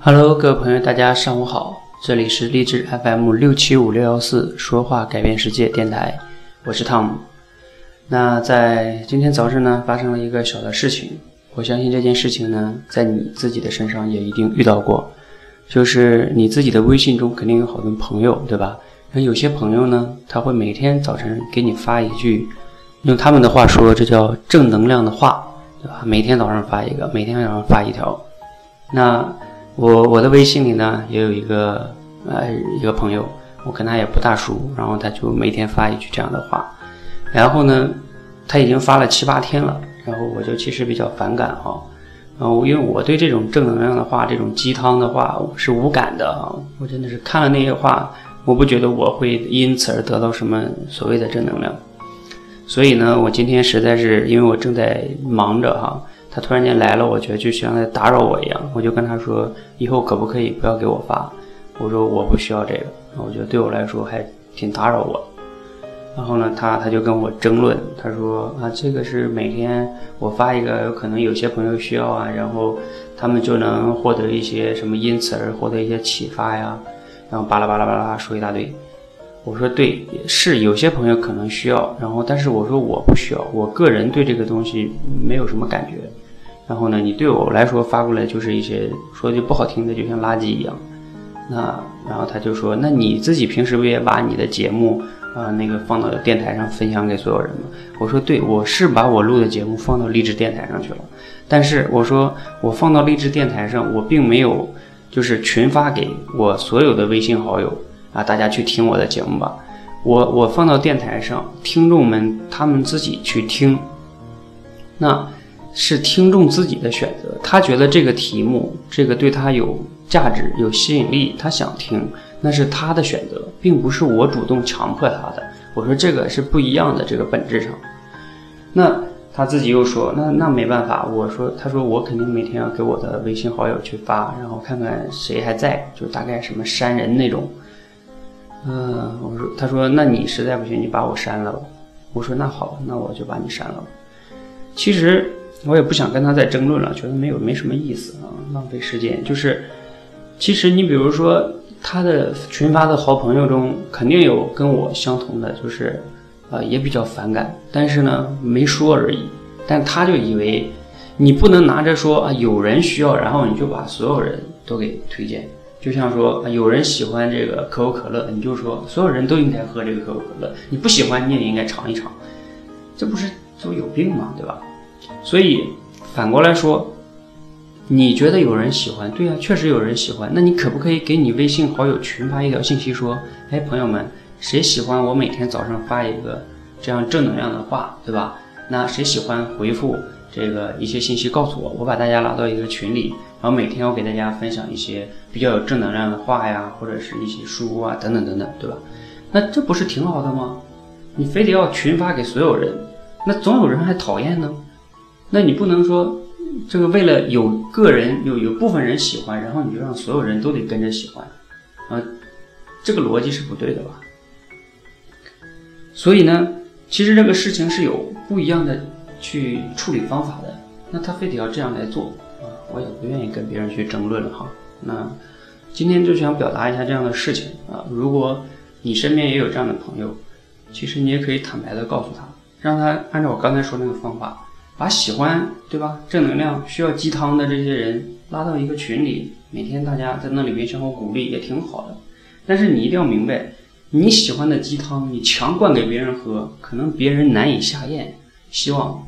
Hello，各位朋友，大家上午好，这里是励志 FM 六七五六幺四说话改变世界电台，我是汤姆。那在今天早上呢，发生了一个小的事情，我相信这件事情呢，在你自己的身上也一定遇到过，就是你自己的微信中肯定有好多朋友，对吧？那有些朋友呢，他会每天早晨给你发一句，用他们的话说，这叫正能量的话，对吧？每天早上发一个，每天早上发一条，那。我我的微信里呢也有一个呃一个朋友，我跟他也不大熟，然后他就每天发一句这样的话，然后呢他已经发了七八天了，然后我就其实比较反感哈，然后因为我对这种正能量的话，这种鸡汤的话是无感的啊，我真的是看了那些话，我不觉得我会因此而得到什么所谓的正能量，所以呢，我今天实在是因为我正在忙着哈。他突然间来了，我觉得就像在打扰我一样，我就跟他说：“以后可不可以不要给我发？”我说：“我不需要这个。”我觉得对我来说还挺打扰我。然后呢，他他就跟我争论，他说：“啊，这个是每天我发一个，有可能有些朋友需要啊，然后他们就能获得一些什么，因此而获得一些启发呀。”然后巴拉巴拉巴拉说一大堆。我说：“对，是有些朋友可能需要，然后但是我说我不需要，我个人对这个东西没有什么感觉。”然后呢，你对我来说发过来就是一些说句不好听的，就像垃圾一样。那然后他就说：“那你自己平时不也把你的节目啊那个放到电台上分享给所有人吗？”我说：“对，我是把我录的节目放到励志电台上去了。但是我说我放到励志电台上，我并没有就是群发给我所有的微信好友啊，大家去听我的节目吧。我我放到电台上，听众们他们自己去听。那。”是听众自己的选择，他觉得这个题目，这个对他有价值、有吸引力，他想听，那是他的选择，并不是我主动强迫他的。我说这个是不一样的，这个本质上。那他自己又说，那那没办法。我说，他说我肯定每天要给我的微信好友去发，然后看看谁还在，就大概什么删人那种。嗯，我说，他说那你实在不行，你把我删了吧。我说那好，那我就把你删了。其实。我也不想跟他再争论了，觉得没有没什么意思啊，浪费时间。就是，其实你比如说他的群发的好朋友中，肯定有跟我相同的，就是，呃，也比较反感，但是呢没说而已。但他就以为你不能拿着说啊有人需要，然后你就把所有人都给推荐。就像说有人喜欢这个可口可乐，你就说所有人都应该喝这个可口可乐，你不喜欢你也应该尝一尝，这不是就有病吗？对吧？所以反过来说，你觉得有人喜欢？对呀，确实有人喜欢。那你可不可以给你微信好友群发一条信息，说：“哎，朋友们，谁喜欢我每天早上发一个这样正能量的话，对吧？那谁喜欢回复这个一些信息告诉我，我把大家拉到一个群里，然后每天我给大家分享一些比较有正能量的话呀，或者是一些书啊，等等等等，对吧？那这不是挺好的吗？你非得要群发给所有人，那总有人还讨厌呢。”那你不能说这个为了有个人有有部分人喜欢，然后你就让所有人都得跟着喜欢，啊，这个逻辑是不对的吧？所以呢，其实这个事情是有不一样的去处理方法的。那他非得要这样来做啊，我也不愿意跟别人去争论了哈。那今天就想表达一下这样的事情啊，如果你身边也有这样的朋友，其实你也可以坦白的告诉他，让他按照我刚才说那个方法。把喜欢对吧，正能量需要鸡汤的这些人拉到一个群里，每天大家在那里面相互鼓励也挺好的。但是你一定要明白，你喜欢的鸡汤，你强灌给别人喝，可能别人难以下咽。希望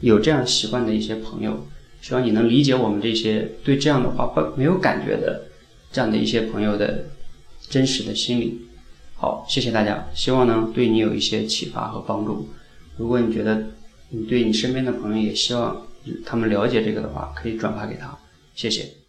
有这样习惯的一些朋友，希望你能理解我们这些对这样的话不没有感觉的这样的一些朋友的真实的心理。好，谢谢大家，希望呢对你有一些启发和帮助。如果你觉得，你对你身边的朋友也希望他们了解这个的话，可以转发给他，谢谢。